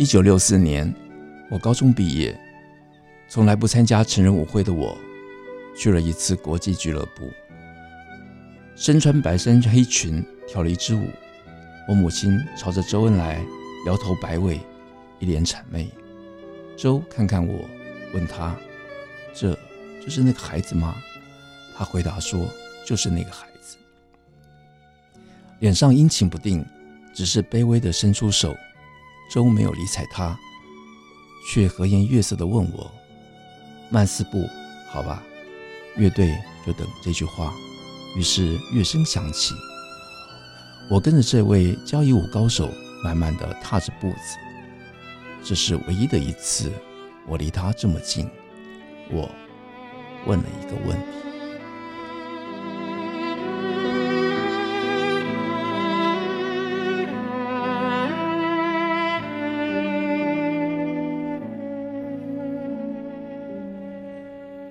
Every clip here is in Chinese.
一九六四年，我高中毕业，从来不参加成人舞会的我，去了一次国际俱乐部，身穿白衫黑裙跳了一支舞。我母亲朝着周恩来摇头摆尾，一脸谄媚。周看看我，问他：“这就是那个孩子吗？”他回答说：“就是那个孩子。”脸上阴晴不定，只是卑微地伸出手。周没有理睬他，却和颜悦色地问我：“慢四步，好吧？”乐队就等这句话。于是乐声响起，我跟着这位交谊舞高手慢慢地踏着步子。这是唯一的一次，我离他这么近。我问了一个问题。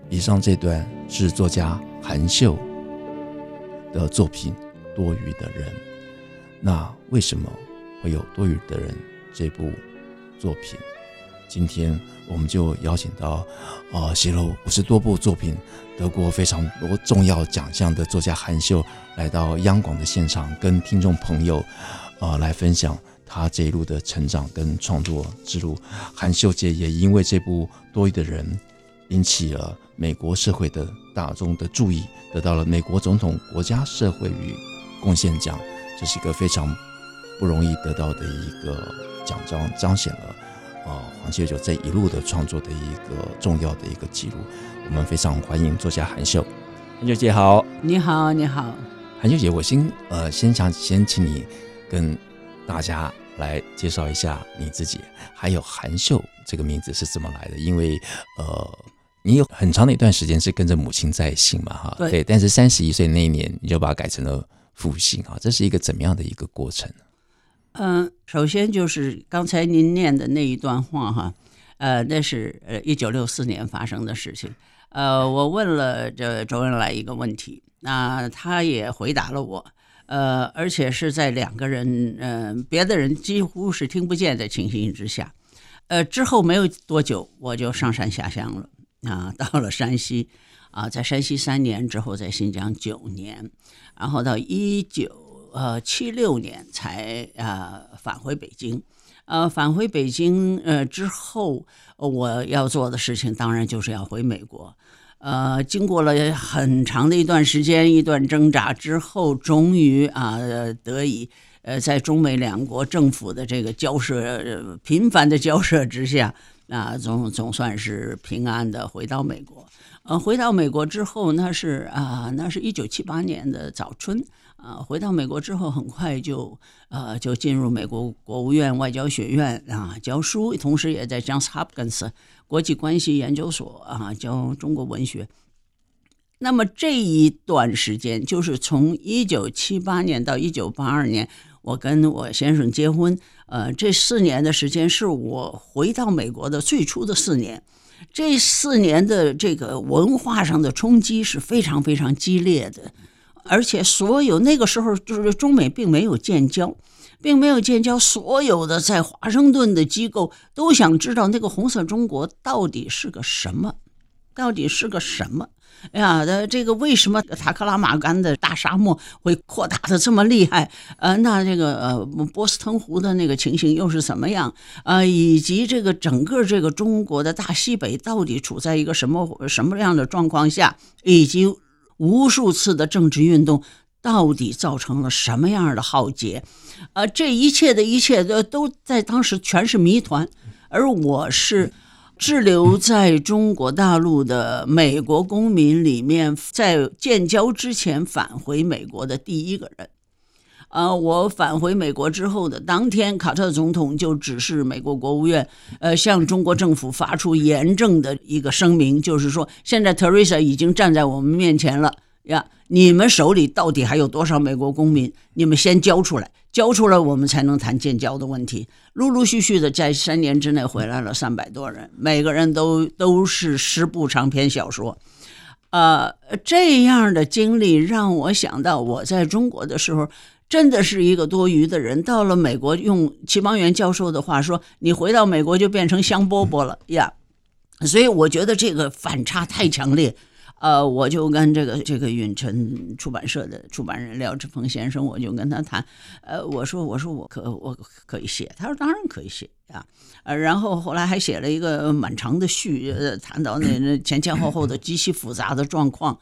以上这段是作家韩秀的作品《多余的人》。那为什么会有《多余的人》这部作品？今天我们就邀请到啊，写了五十多部作品、得过非常多重要奖项的作家韩秀来到央广的现场，跟听众朋友啊来分享他这一路的成长跟创作之路。韩秀姐也因为这部《多余的人》。引起了美国社会的大众的注意，得到了美国总统国家社会与贡献奖，这是一个非常不容易得到的一个奖章，彰显了呃黄小九这一路的创作的一个重要的一个记录。我们非常欢迎作家韩秀，韩秀姐好，你好，你好，韩秀姐，我先呃先想先请你跟大家来介绍一下你自己，还有韩秀这个名字是怎么来的，因为呃。你有很长的一段时间是跟着母亲在姓嘛？哈，对。但是三十一岁那一年，你就把它改成了复姓啊，这是一个怎么样的一个过程？嗯，首先就是刚才您念的那一段话哈，呃，那是呃一九六四年发生的事情。呃，我问了这周恩来一个问题，那他也回答了我，呃，而且是在两个人嗯、呃、别的人几乎是听不见的情形之下，呃，之后没有多久我就上山下乡了。啊，到了山西，啊，在山西三年之后，在新疆九年，然后到一九呃七六年才啊返回北京，呃，返回北京呃之后，我要做的事情当然就是要回美国，呃，经过了很长的一段时间，一段挣扎之后，终于啊得以呃在中美两国政府的这个交涉频繁的交涉之下。啊，总总算是平安的回到美国。呃，回到美国之后，那是啊，那是一九七八年的早春。啊，回到美国之后，很快就呃就进入美国国务院外交学院啊教书，同时也在 Johns Hopkins 国际关系研究所啊教中国文学。那么这一段时间，就是从一九七八年到一九八二年。我跟我先生结婚，呃，这四年的时间是我回到美国的最初的四年。这四年的这个文化上的冲击是非常非常激烈的，而且所有那个时候就是中美并没有建交，并没有建交，所有的在华盛顿的机构都想知道那个红色中国到底是个什么，到底是个什么。哎呀，那这个为什么塔克拉玛干的大沙漠会扩大的这么厉害？呃，那这个呃波斯腾湖的那个情形又是怎么样？呃，以及这个整个这个中国的大西北到底处在一个什么什么样的状况下？以及无数次的政治运动到底造成了什么样的浩劫？呃，这一切的一切都都在当时全是谜团，而我是。滞留在中国大陆的美国公民里面，在建交之前返回美国的第一个人。呃，我返回美国之后的当天，卡特总统就指示美国国务院，呃，向中国政府发出严正的一个声明，就是说，现在 Teresa 已经站在我们面前了呀，你们手里到底还有多少美国公民？你们先交出来，交出来，我们才能谈建交的问题。陆陆续续的在三年之内回来了三百多人，每个人都都是十部长篇小说。呃，这样的经历让我想到我在中国的时候。真的是一个多余的人，到了美国，用齐邦媛教授的话说，你回到美国就变成香饽饽了呀。所以我觉得这个反差太强烈。呃，我就跟这个这个允晨出版社的出版人廖志鹏先生，我就跟他谈。呃，我说我说我可我可以写，他说当然可以写呀。呃，然后后来还写了一个蛮长的序，呃谈到那那 前前后后的极其复杂的状况。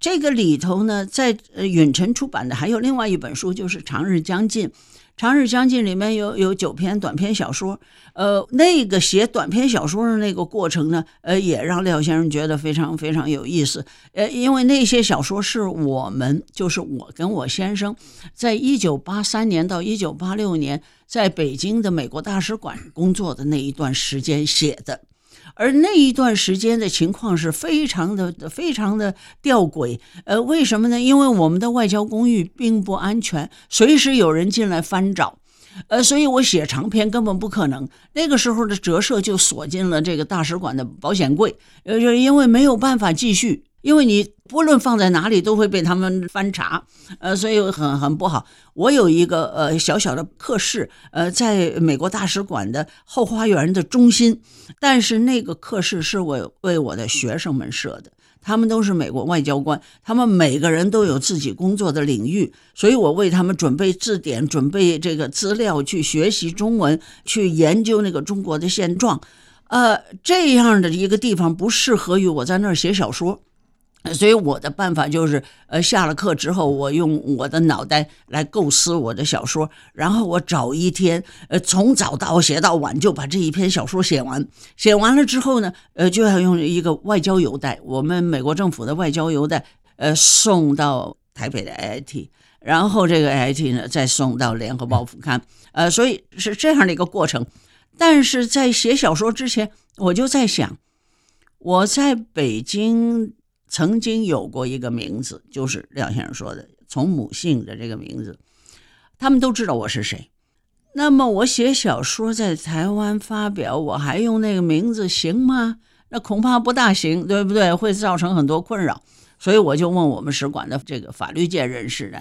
这个里头呢，在呃允晨出版的还有另外一本书，就是《长日将近》。《长日将近》里面有有九篇短篇小说，呃，那个写短篇小说的那个过程呢，呃，也让廖先生觉得非常非常有意思。呃，因为那些小说是我们，就是我跟我先生，在一九八三年到一九八六年在北京的美国大使馆工作的那一段时间写的。而那一段时间的情况是非常的、非常的吊诡。呃，为什么呢？因为我们的外交公寓并不安全，随时有人进来翻找。呃，所以我写长篇根本不可能。那个时候的折射就锁进了这个大使馆的保险柜，呃，就因为没有办法继续。因为你不论放在哪里都会被他们翻查，呃，所以很很不好。我有一个呃小小的客室，呃，在美国大使馆的后花园的中心，但是那个客室是我为我的学生们设的，他们都是美国外交官，他们每个人都有自己工作的领域，所以我为他们准备字典，准备这个资料去学习中文，去研究那个中国的现状。呃，这样的一个地方不适合于我在那儿写小说。所以我的办法就是，呃，下了课之后，我用我的脑袋来构思我的小说，然后我找一天，呃，从早到写到晚，就把这一篇小说写完。写完了之后呢，呃，就要用一个外交邮袋，我们美国政府的外交邮袋，呃，送到台北的 AIT，然后这个 AIT 呢，再送到联合报副刊，呃，所以是这样的一个过程。但是在写小说之前，我就在想，我在北京。曾经有过一个名字，就是廖先生说的从母姓的这个名字，他们都知道我是谁。那么我写小说在台湾发表，我还用那个名字行吗？那恐怕不大行，对不对？会造成很多困扰。所以我就问我们使馆的这个法律界人士呢，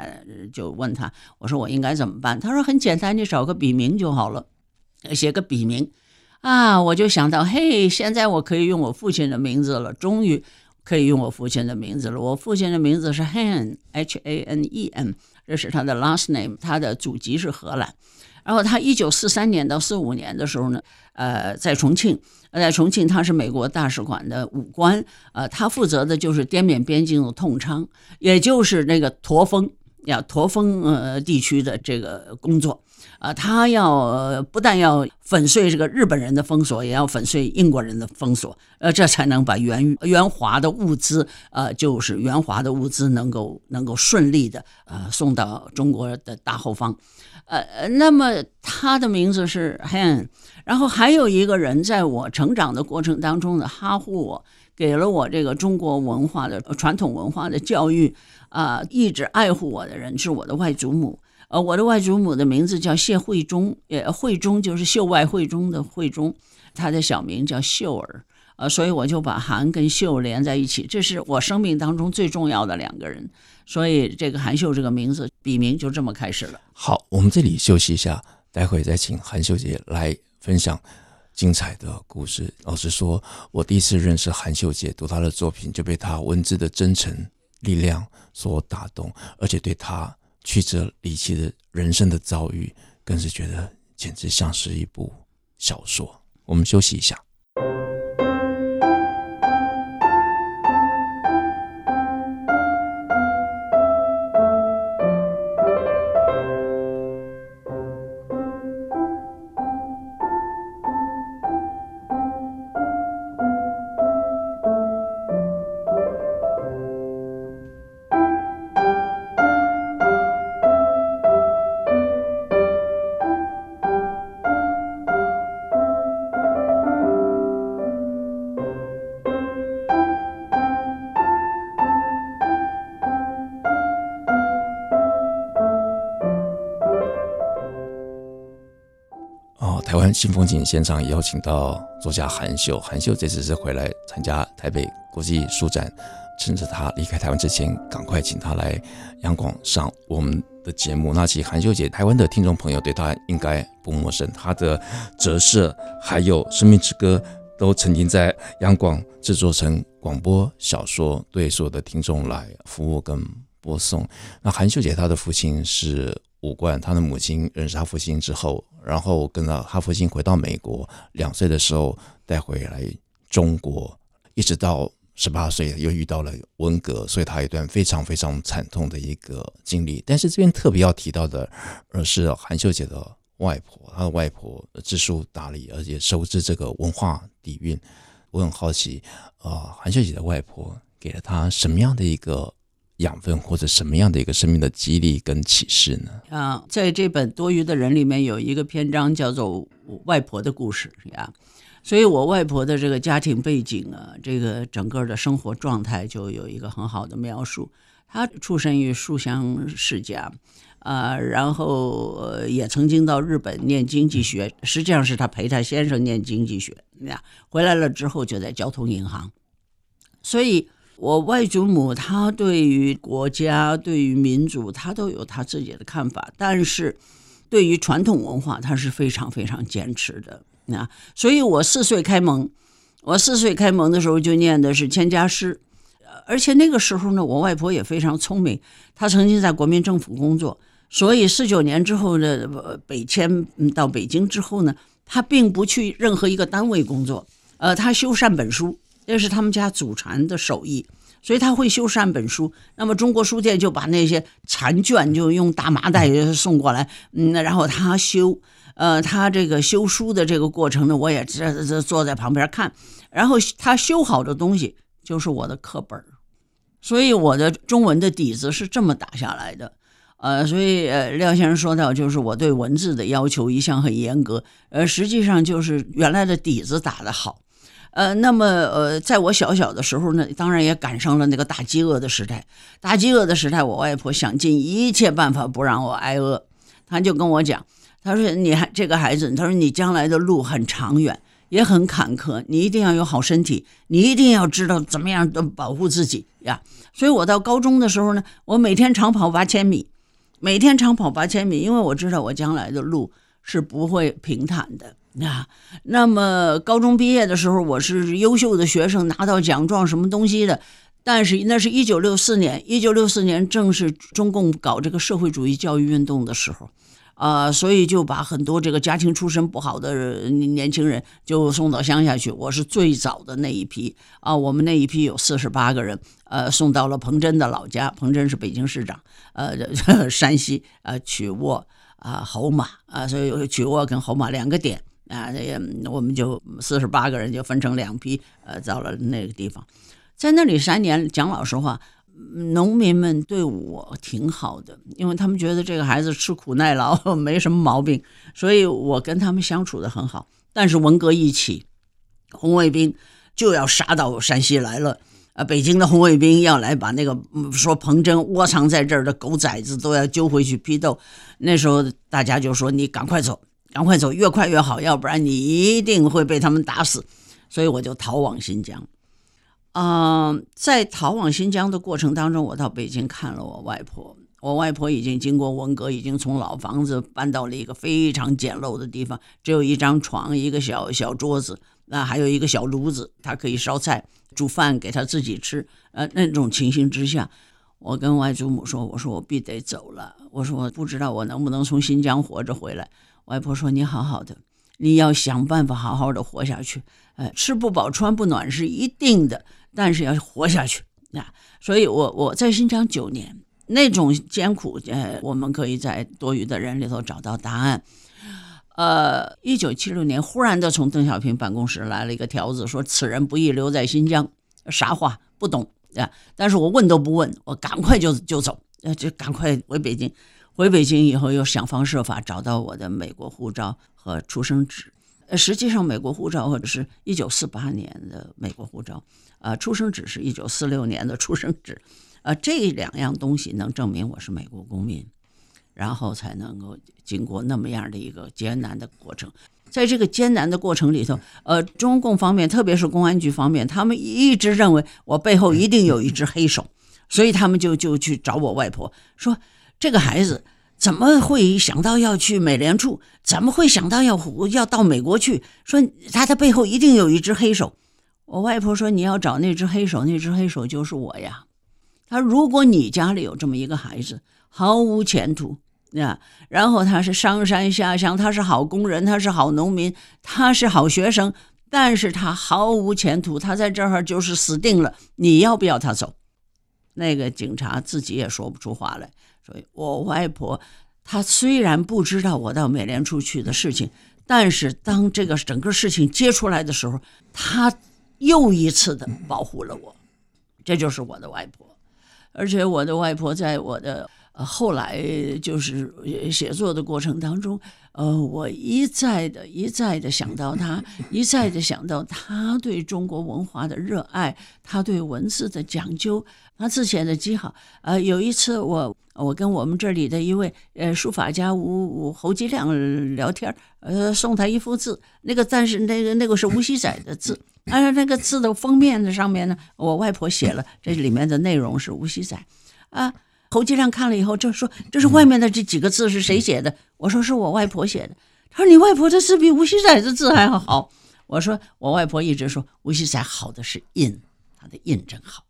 就问他，我说我应该怎么办？他说很简单，你找个笔名就好了，写个笔名啊。我就想到，嘿，现在我可以用我父亲的名字了，终于。可以用我父亲的名字了。我父亲的名字是 Han，H-A-N-E-N，这是他的 last name，他的祖籍是荷兰。然后他一九四三年到四五年的时候呢，呃，在重庆，在重庆他是美国大使馆的武官，呃，他负责的就是滇缅边境的通昌，也就是那个驼峰呀，驼峰呃地区的这个工作。啊，他要不但要粉碎这个日本人的封锁，也要粉碎英国人的封锁，呃，这才能把援援华的物资，呃，就是援华的物资能够能够顺利的呃送到中国的大后方，呃，那么他的名字是 Han，然后还有一个人在我成长的过程当中呢，哈护我，给了我这个中国文化的传统文化的教育，啊、一直爱护我的人是我的外祖母。呃，我的外祖母的名字叫谢慧忠，也慧忠就是秀外慧中的慧忠，她的小名叫秀儿，呃，所以我就把韩跟秀连在一起，这是我生命当中最重要的两个人，所以这个韩秀这个名字笔名就这么开始了。好，我们这里休息一下，待会再请韩秀姐来分享精彩的故事。老实说，我第一次认识韩秀姐，读她的作品就被她文字的真诚力量所打动，而且对她。曲折离奇的人生的遭遇，更是觉得简直像是一部小说。我们休息一下。新风景现场也邀请到作家韩秀，韩秀这次是回来参加台北国际书展，趁着他离开台湾之前，赶快请他来央广上我们的节目。那其实韩秀姐，台湾的听众朋友对她应该不陌生，她的折射还有《生命之歌》都曾经在央广制作成广播小说，对所有的听众来服务跟播送。那韩秀姐她的父亲是武官，她的母亲认识她父亲之后。然后跟着他父亲回到美国，两岁的时候带回来中国，一直到十八岁又遇到了文革，所以他一段非常非常惨痛的一个经历。但是这边特别要提到的，而是韩秀姐的外婆，她的外婆知书达理，而且熟知这个文化底蕴。我很好奇，啊、呃，韩秀姐的外婆给了她什么样的一个？养分或者什么样的一个生命的激励跟启示呢？啊，在这本多余的人里面有一个篇章叫做《外婆的故事》呀，所以我外婆的这个家庭背景啊，这个整个的生活状态就有一个很好的描述。她出生于书香世家，啊，然后也曾经到日本念经济学，实际上是她陪她先生念经济学呀，回来了之后就在交通银行，所以。我外祖母她对于国家、对于民族，她都有她自己的看法，但是对于传统文化，她是非常非常坚持的。那所以，我四岁开蒙，我四岁开蒙的时候就念的是千家诗，而且那个时候呢，我外婆也非常聪明，她曾经在国民政府工作，所以四九年之后的北迁到北京之后呢，她并不去任何一个单位工作，呃，她修善本书。这是他们家祖传的手艺，所以他会修善本书。那么中国书店就把那些残卷就用大麻袋送过来，嗯，然后他修，呃，他这个修书的这个过程呢，我也这这坐在旁边看。然后他修好的东西就是我的课本，所以我的中文的底子是这么打下来的。呃，所以呃，廖先生说到，就是我对文字的要求一向很严格，呃，实际上就是原来的底子打得好。呃，那么呃，在我小小的时候呢，当然也赶上了那个大饥饿的时代。大饥饿的时代，我外婆想尽一切办法不让我挨饿。她就跟我讲，她说：“你还这个孩子，她说你将来的路很长远，也很坎坷，你一定要有好身体，你一定要知道怎么样的保护自己呀。”所以，我到高中的时候呢，我每天长跑八千米，每天长跑八千米，因为我知道我将来的路是不会平坦的。啊，那么高中毕业的时候，我是优秀的学生，拿到奖状什么东西的。但是那是一九六四年，一九六四年正是中共搞这个社会主义教育运动的时候，啊，所以就把很多这个家庭出身不好的年轻人就送到乡下去。我是最早的那一批啊，我们那一批有四十八个人，呃，送到了彭真的老家，彭真是北京市长，呃，山西呃曲沃啊侯马啊，所以曲沃跟侯马两个点。啊，那个我们就四十八个人就分成两批，呃，到了那个地方，在那里三年。讲老实话，农民们对我挺好的，因为他们觉得这个孩子吃苦耐劳，没什么毛病，所以我跟他们相处得很好。但是文革一起，红卫兵就要杀到山西来了，啊，北京的红卫兵要来把那个说彭真窝藏在这儿的狗崽子都要揪回去批斗。那时候大家就说：“你赶快走。”赶快走，越快越好，要不然你一定会被他们打死。所以我就逃往新疆。嗯、在逃往新疆的过程当中，我到北京看了我外婆。我外婆已经经过文革，已经从老房子搬到了一个非常简陋的地方，只有一张床，一个小小桌子，那还有一个小炉子，她可以烧菜、煮饭给她自己吃。呃，那种情形之下，我跟外祖母说：“我说我必得走了。我说我不知道我能不能从新疆活着回来。”外婆说：“你好好的，你要想办法好好的活下去。呃，吃不饱穿不暖是一定的，但是要活下去啊！所以我我在新疆九年，那种艰苦，呃，我们可以在多余的人里头找到答案。呃，一九七六年，忽然的从邓小平办公室来了一个条子，说此人不宜留在新疆，啥话不懂啊？但是我问都不问，我赶快就就走，呃，就赶快回北京。”回北京以后，又想方设法找到我的美国护照和出生纸。呃，实际上，美国护照或者是一九四八年的美国护照，呃，出生纸是一九四六年的出生纸，呃，这两样东西能证明我是美国公民。然后才能够经过那么样的一个艰难的过程。在这个艰难的过程里头，呃，中共方面，特别是公安局方面，他们一直认为我背后一定有一只黑手，所以他们就就去找我外婆，说这个孩子怎么会想到要去美联处？怎么会想到要要到美国去？说他的背后一定有一只黑手。我外婆说：“你要找那只黑手，那只黑手就是我呀。”他如果你家里有这么一个孩子，毫无前途。呀，然后他是上山下乡，他是好工人，他是好农民，他是好学生，但是他毫无前途，他在这儿就是死定了。你要不要他走？那个警察自己也说不出话来。我外婆，她虽然不知道我到美联储去的事情，但是当这个整个事情揭出来的时候，她又一次的保护了我。这就是我的外婆，而且我的外婆在我的。后来就是写作的过程当中，呃，我一再的、一再的想到她，一再的想到她对中国文化的热爱，她对文字的讲究，他字写的极好。呃，有一次我我跟我们这里的一位呃书法家吴吴侯吉亮聊天，呃，送他一幅字，那个但是那个那个是吴熙载的字，而那个字的封面的上面呢，我外婆写了，这里面的内容是吴熙载，啊。侯吉亮看了以后就说：“这是外面的这几个字是谁写的？”我说：“是我外婆写的。”他说：“你外婆的字比吴锡载的字还要好。”我说：“我外婆一直说吴锡载好的是印，他的印真好。”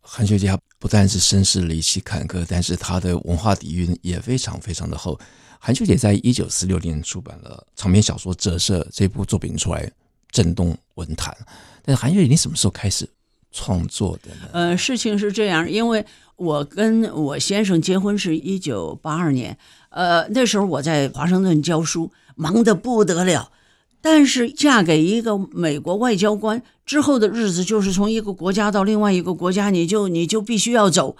韩秀姐不但是身世离奇坎坷，但是她的文化底蕴也非常非常的厚。韩秀姐在一九四六年出版了长篇小说《折射》这部作品出来，震动文坛。但是韩秀姐，你什么时候开始创作的呢？呃，事情是这样，因为。我跟我先生结婚是一九八二年，呃，那时候我在华盛顿教书，忙得不得了。但是嫁给一个美国外交官之后的日子，就是从一个国家到另外一个国家，你就你就必须要走。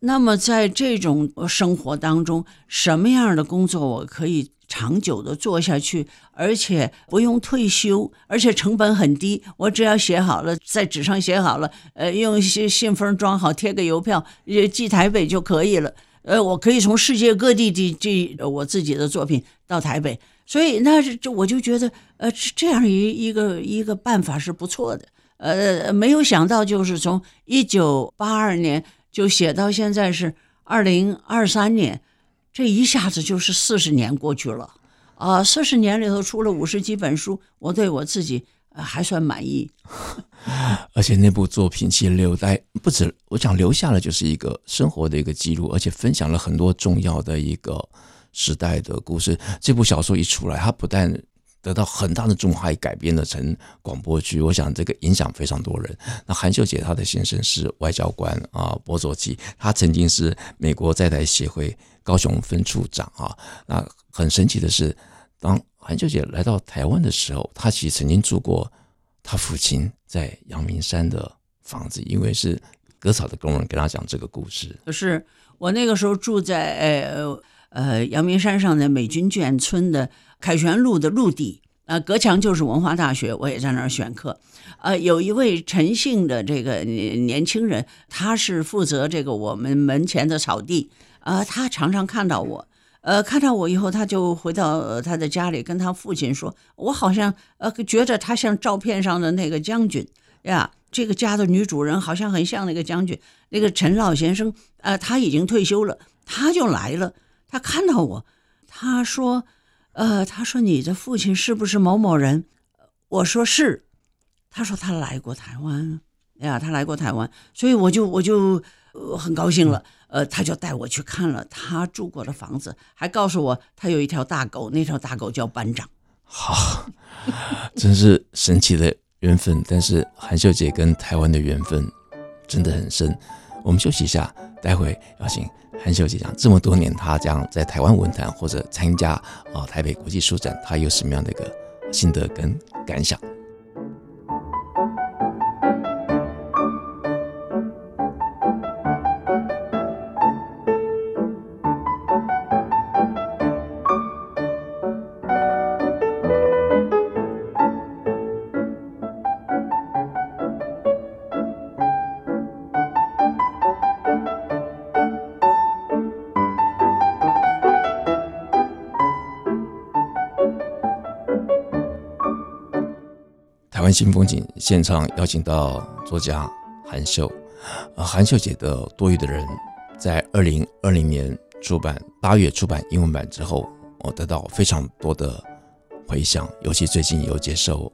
那么在这种生活当中，什么样的工作我可以长久的做下去，而且不用退休，而且成本很低。我只要写好了，在纸上写好了，呃，用信信封装好，贴个邮票，寄台北就可以了。呃，我可以从世界各地寄寄我自己的作品到台北，所以那是这我就觉得，呃，这样一一个一个办法是不错的。呃，没有想到就是从一九八二年就写到现在是二零二三年。这一下子就是四十年过去了，啊，四十年里头出了五十几本书，我对我自己还算满意。而且那部作品其实留在不止，我想留下了就是一个生活的一个记录，而且分享了很多重要的一个时代的故事。这部小说一出来，它不但得到很大的重视，还改编了成广播剧，我想这个影响非常多人。那韩秀姐她的先生是外交官啊，柏佐纪，他曾经是美国在台协会。高雄分处长啊，那很神奇的是，当韩秀姐来到台湾的时候，她其实曾经住过她父亲在阳明山的房子，因为是割草的工人跟她讲这个故事。可是我那个时候住在呃呃阳明山上的美军眷村的凯旋路的路地，呃隔墙就是文化大学，我也在那儿选课。呃，有一位陈姓的这个年轻人，他是负责这个我们门前的草地。呃，他常常看到我，呃，看到我以后，他就回到他的家里，跟他父亲说：“我好像呃觉得他像照片上的那个将军呀，这个家的女主人好像很像那个将军。那个陈老先生，呃，他已经退休了，他就来了。他看到我，他说：‘呃，他说你的父亲是不是某某人？’我说是。他说他来过台湾，呀，他来过台湾，所以我就我就呃很高兴了。”呃，他就带我去看了他住过的房子，还告诉我他有一条大狗，那条大狗叫班长。好，真是神奇的缘分。但是韩秀姐跟台湾的缘分真的很深。我们休息一下，待会邀请韩秀姐讲这么多年，她这样在台湾文坛或者参加啊台北国际书展，她有什么样的一个心得跟感想？湾新风景现场邀请到作家韩秀，呃，韩秀姐的《多余的人》在二零二零年出版，八月出版英文版之后，我得到非常多的回响，尤其最近有接受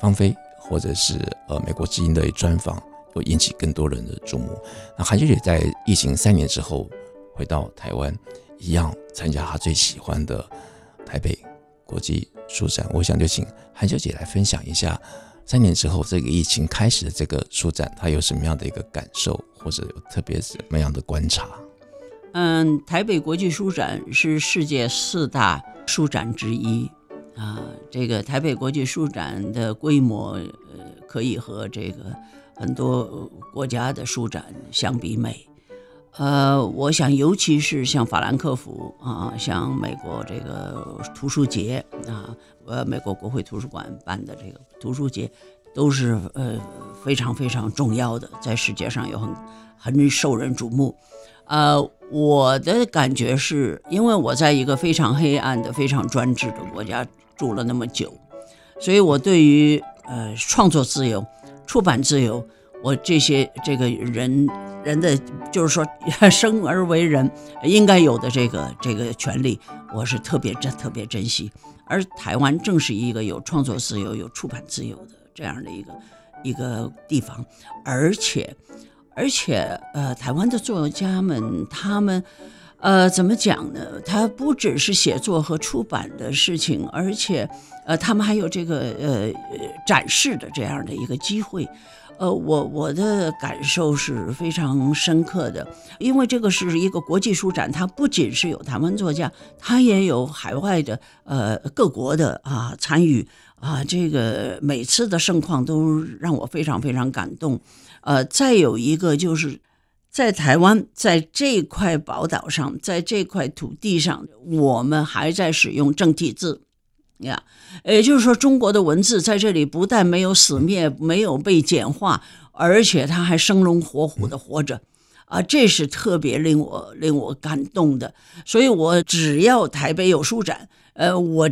芳菲或者是呃美国之音的专访，又引起更多人的注目。那韩秀姐在疫情三年之后回到台湾，一样参加她最喜欢的台北国际书展。我想就请韩秀姐来分享一下。三年之后，这个疫情开始的这个书展，他有什么样的一个感受，或者有特别什么样的观察？嗯，台北国际书展是世界四大书展之一啊。这个台北国际书展的规模，呃，可以和这个很多国家的书展相比美。呃，我想，尤其是像法兰克福啊，像美国这个图书节啊，呃，美国国会图书馆办的这个图书节，都是呃非常非常重要的，在世界上有很很受人瞩目。呃，我的感觉是，因为我在一个非常黑暗的、非常专制的国家住了那么久，所以我对于呃创作自由、出版自由，我这些这个人。人的就是说，生而为人应该有的这个这个权利，我是特别珍特别珍惜。而台湾正是一个有创作自由、有出版自由的这样的一个一个地方，而且而且呃，台湾的作家们他们呃怎么讲呢？他不只是写作和出版的事情，而且呃，他们还有这个呃展示的这样的一个机会。呃，我我的感受是非常深刻的，因为这个是一个国际书展，它不仅是有台湾作家，它也有海外的呃各国的啊参与啊，这个每次的盛况都让我非常非常感动。呃，再有一个就是在台湾，在这块宝岛上，在这块土地上，我们还在使用正体字。呀，也就是说，中国的文字在这里不但没有死灭，没有被简化，而且它还生龙活虎的活着，啊，这是特别令我令我感动的。所以，我只要台北有书展，呃，我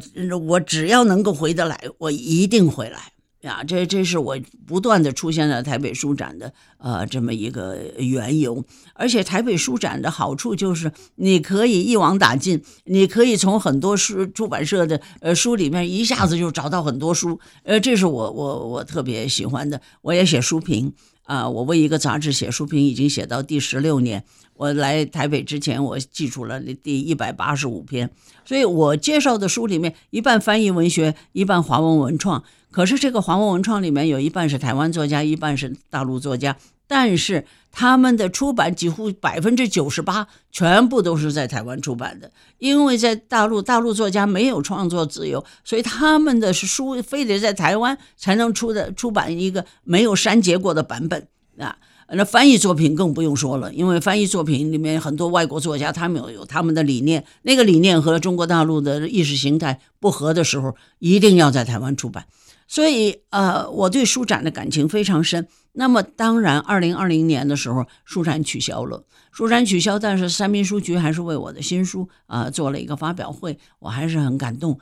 我只要能够回得来，我一定回来。呀，这这是我不断的出现在台北书展的呃这么一个缘由，而且台北书展的好处就是你可以一网打尽，你可以从很多书出版社的呃书里面一下子就找到很多书，呃，这是我我我特别喜欢的。我也写书评啊，我为一个杂志写书评已经写到第十六年。我来台北之前，我记住了第一百八十五篇，所以我介绍的书里面一半翻译文学，一半华文文创。可是这个华文文创里面有一半是台湾作家，一半是大陆作家，但是他们的出版几乎百分之九十八全部都是在台湾出版的，因为在大陆，大陆作家没有创作自由，所以他们的书非得在台湾才能出的出版一个没有删节过的版本啊。那翻译作品更不用说了，因为翻译作品里面很多外国作家，他们有他们的理念，那个理念和中国大陆的意识形态不合的时候，一定要在台湾出版。所以，呃，我对书展的感情非常深。那么，当然，二零二零年的时候，书展取消了。书展取消，但是三民书局还是为我的新书啊、做了一个发表会，我还是很感动。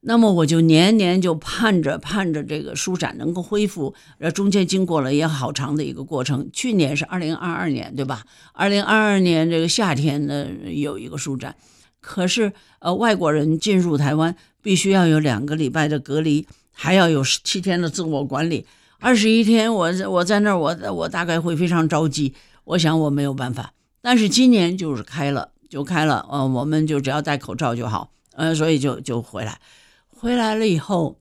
那么，我就年年就盼着盼着这个书展能够恢复。呃，中间经过了也好长的一个过程。去年是二零二二年，对吧？二零二二年这个夏天呢，有一个书展，可是呃，外国人进入台湾必须要有两个礼拜的隔离。还要有十七天的自我管理，二十一天我，我我在那儿，我我大概会非常着急。我想我没有办法，但是今年就是开了，就开了，呃，我们就只要戴口罩就好，呃，所以就就回来，回来了以后，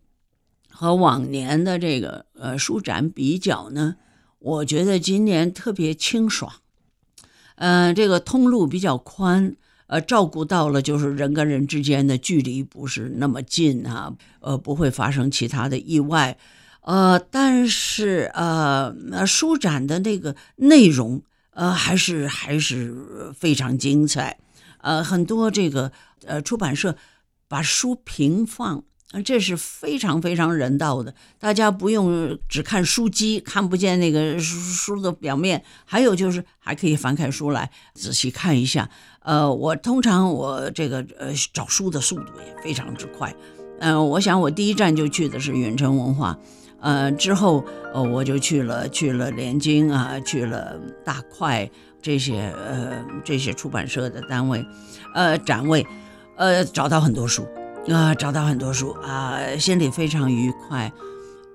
和往年的这个呃书展比较呢，我觉得今年特别清爽，嗯、呃，这个通路比较宽。呃，照顾到了，就是人跟人之间的距离不是那么近啊，呃，不会发生其他的意外，呃，但是呃，书展的那个内容，呃，还是还是非常精彩，呃，很多这个呃出版社把书平放。这是非常非常人道的，大家不用只看书籍，看不见那个书书的表面，还有就是还可以翻开书来仔细看一下。呃，我通常我这个呃找书的速度也非常之快，嗯、我想我第一站就去的是远程文化，呃，之后呃，我就去了去了联经啊，去了大块这些呃这些出版社的单位，呃，展位，呃，找到很多书啊、呃，找到很多书啊、心里非常愉快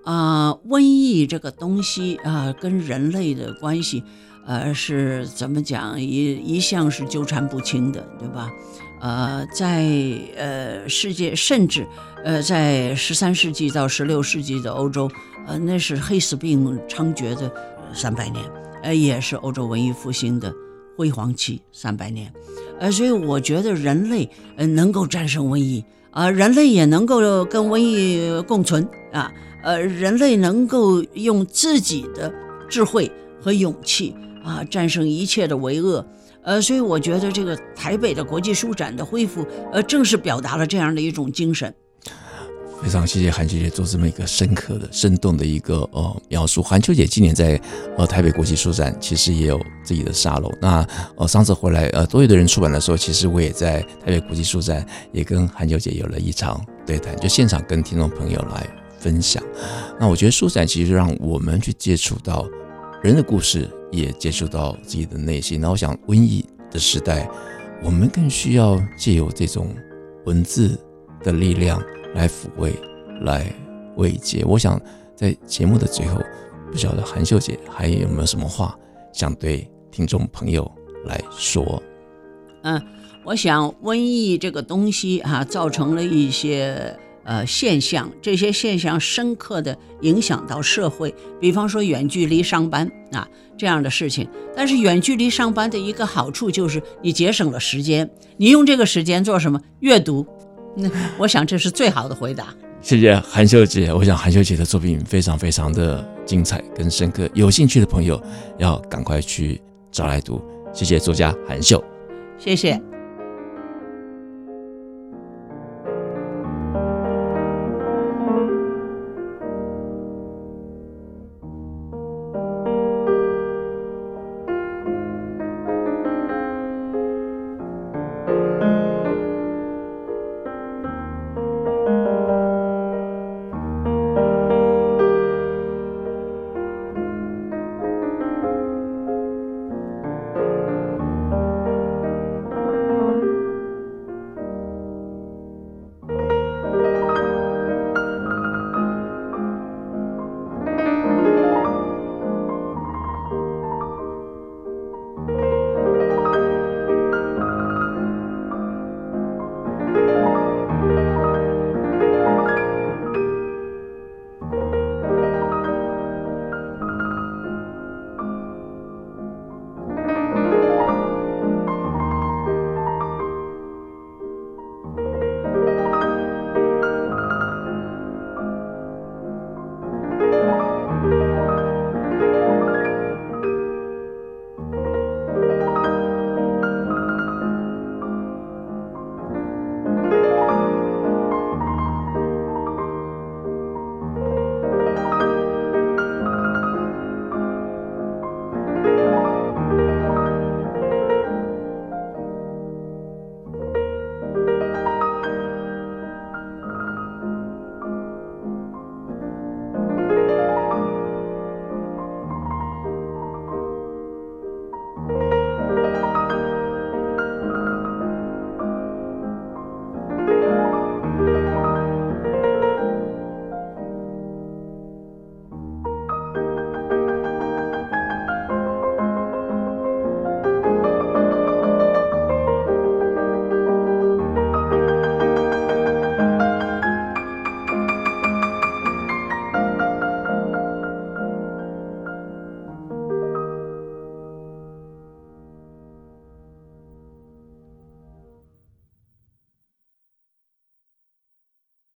啊、瘟疫这个东西啊、跟人类的关系，呃，是怎么讲？一一向是纠缠不清的，对吧？呃，在呃世界，甚至呃在十三世纪到十六世纪的欧洲，呃，那是黑死病猖獗的三百年，呃，也是欧洲文艺复兴的辉煌期三百年，呃，所以我觉得人类呃能够战胜瘟疫啊，呃，人类也能够跟瘟疫共存啊，呃，人类能够用自己的智慧和勇气啊战胜一切的为恶。呃，所以我觉得这个台北的国际书展的恢复，呃，正是表达了这样的一种精神。非常谢谢韩秋姐做这么一个深刻的、生动的一个呃描述。韩秋姐今年在呃台北国际书展其实也有自己的沙龙。那呃上次回来呃多益的人出版的时候，其实我也在台北国际书展也跟韩秋姐有了一场对谈，就现场跟听众朋友来分享。那我觉得书展其实让我们去接触到人的故事。也接触到自己的内心，那我想瘟疫的时代，我们更需要借由这种文字的力量来抚慰、来慰藉。我想在节目的最后，不晓得韩秀姐还有没有什么话想对听众朋友来说？嗯，我想瘟疫这个东西哈、啊，造成了一些。呃，现象，这些现象深刻地影响到社会，比方说远距离上班啊这样的事情。但是远距离上班的一个好处就是你节省了时间，你用这个时间做什么？阅读。那 我想这是最好的回答。谢谢韩秀姐，我想韩秀姐的作品非常非常的精彩跟深刻，有兴趣的朋友要赶快去找来读。谢谢作家韩秀，谢谢。